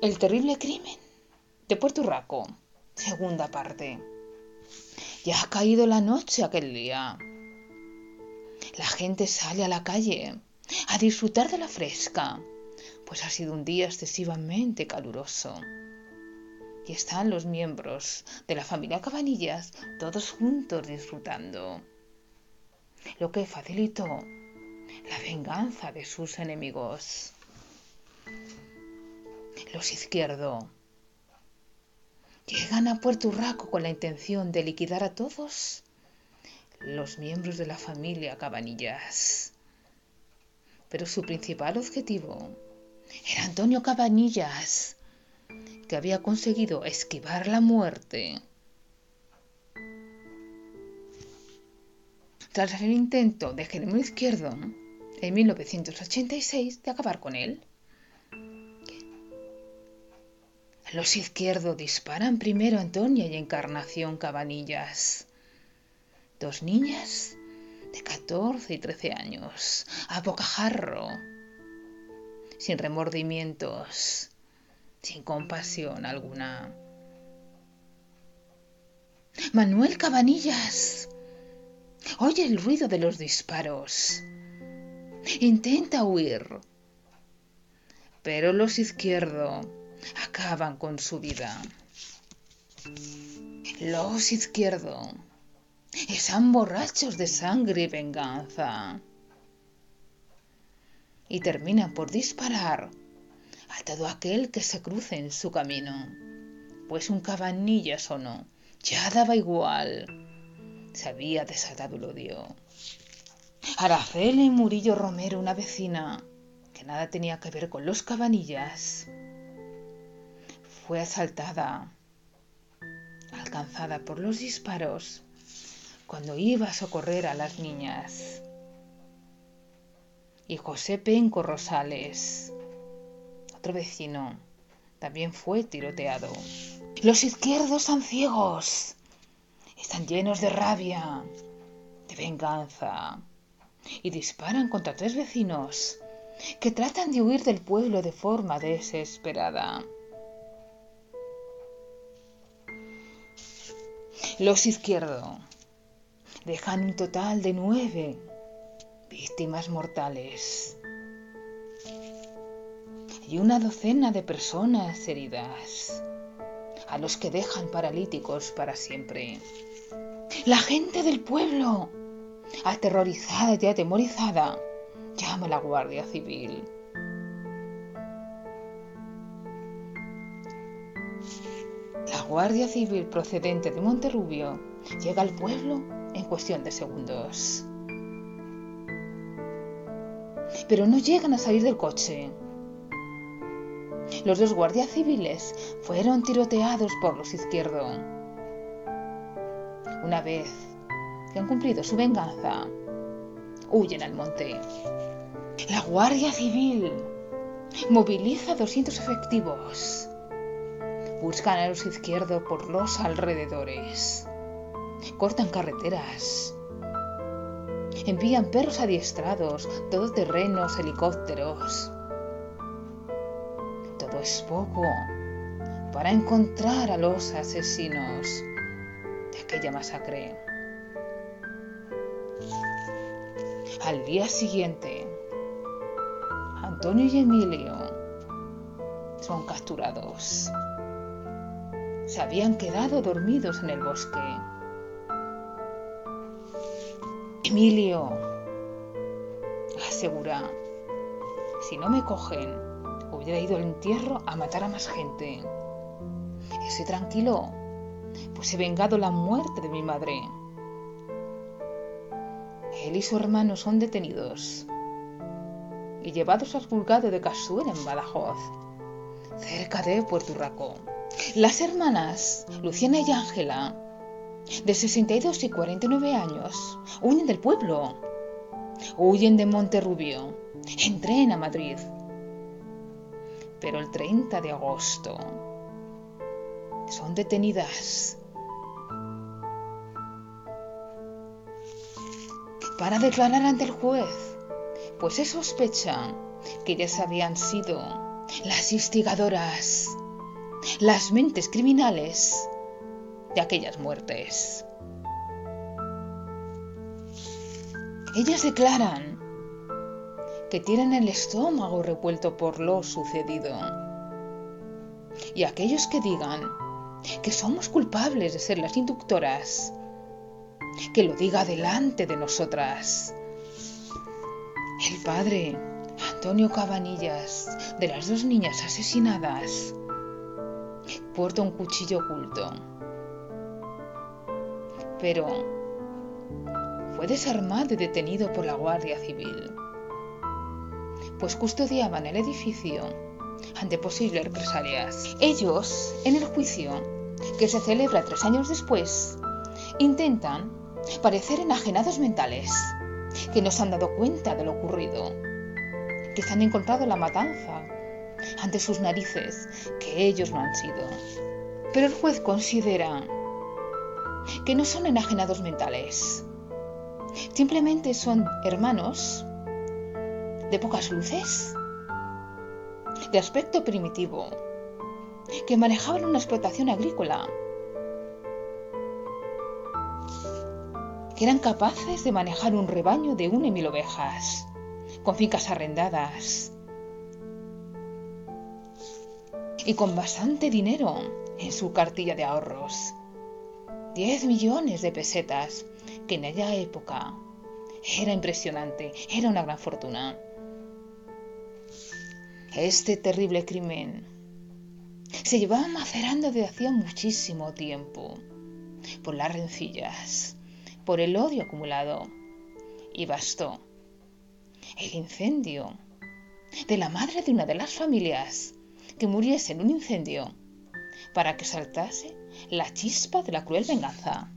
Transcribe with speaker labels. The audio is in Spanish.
Speaker 1: El terrible crimen de Puerto Rico, segunda parte. Ya ha caído la noche aquel día. La gente sale a la calle a disfrutar de la fresca, pues ha sido un día excesivamente caluroso. Y están los miembros de la familia Cabanillas todos juntos disfrutando, lo que facilitó la venganza de sus enemigos. Los izquierdos llegan a Puerto Urraco con la intención de liquidar a todos los miembros de la familia Cabanillas. Pero su principal objetivo era Antonio Cabanillas, que había conseguido esquivar la muerte. Tras el intento de Jerónimo Izquierdo en 1986 de acabar con él, los izquierdos disparan primero a Antonia y Encarnación Cabanillas, dos niñas de 14 y 13 años, a bocajarro, sin remordimientos, sin compasión alguna. Manuel Cabanillas oye el ruido de los disparos. Intenta huir, pero los izquierdos acaban con su vida. Los izquierdos están borrachos de sangre y venganza. Y terminan por disparar a todo aquel que se cruce en su camino. Pues un cabanillas o no, ya daba igual. Se había desatado el odio. Araceli Murillo Romero, una vecina que nada tenía que ver con los cabanillas, fue asaltada, alcanzada por los disparos cuando iba a socorrer a las niñas. Y José Penco Rosales, otro vecino, también fue tiroteado. Los izquierdos son ciegos, están llenos de rabia, de venganza, y disparan contra tres vecinos que tratan de huir del pueblo de forma desesperada. Los izquierdos dejan un total de nueve víctimas mortales y una docena de personas heridas, a los que dejan paralíticos para siempre. La gente del pueblo, aterrorizada y atemorizada, llama a la Guardia Civil. La Guardia Civil procedente de Monterrubio llega al pueblo en cuestión de segundos. Pero no llegan a salir del coche. Los dos guardias civiles fueron tiroteados por los izquierdos. Una vez que han cumplido su venganza, huyen al monte. La Guardia Civil moviliza 200 efectivos. Buscan a los izquierdos por los alrededores cortan carreteras, envían perros adiestrados, todoterrenos, helicópteros. Todo es poco para encontrar a los asesinos de aquella masacre. Al día siguiente, Antonio y Emilio son capturados. Se habían quedado dormidos en el bosque. Emilio, asegura, si no me cogen, hubiera ido al entierro a matar a más gente. Estoy tranquilo, pues he vengado la muerte de mi madre. Él y su hermano son detenidos y llevados al juzgado de Casuel en Badajoz, cerca de Puerto Rico. Las hermanas, Luciana y Ángela, de 62 y 49 años, huyen del pueblo, huyen de Monterrubio, entren a Madrid. Pero el 30 de agosto son detenidas. Para declarar ante el juez, pues se sospecha que ellas habían sido las instigadoras, las mentes criminales de aquellas muertes. Ellas declaran que tienen el estómago revuelto por lo sucedido. Y aquellos que digan que somos culpables de ser las inductoras, que lo diga delante de nosotras. El padre, Antonio Cabanillas, de las dos niñas asesinadas, porta un cuchillo oculto. Pero fue desarmado y detenido por la Guardia Civil, pues custodiaban el edificio ante posibles represalias. Ellos, en el juicio, que se celebra tres años después, intentan parecer enajenados mentales, que no se han dado cuenta de lo ocurrido, que se han encontrado la matanza ante sus narices, que ellos no han sido. Pero el juez considera que no son enajenados mentales, simplemente son hermanos de pocas luces, de aspecto primitivo, que manejaban una explotación agrícola, que eran capaces de manejar un rebaño de una y mil ovejas, con fincas arrendadas y con bastante dinero en su cartilla de ahorros. 10 millones de pesetas, que en aquella época era impresionante, era una gran fortuna. Este terrible crimen se llevaba macerando desde hacía muchísimo tiempo por las rencillas, por el odio acumulado. Y bastó el incendio de la madre de una de las familias que muriese en un incendio para que saltase la chispa de la cruel venganza.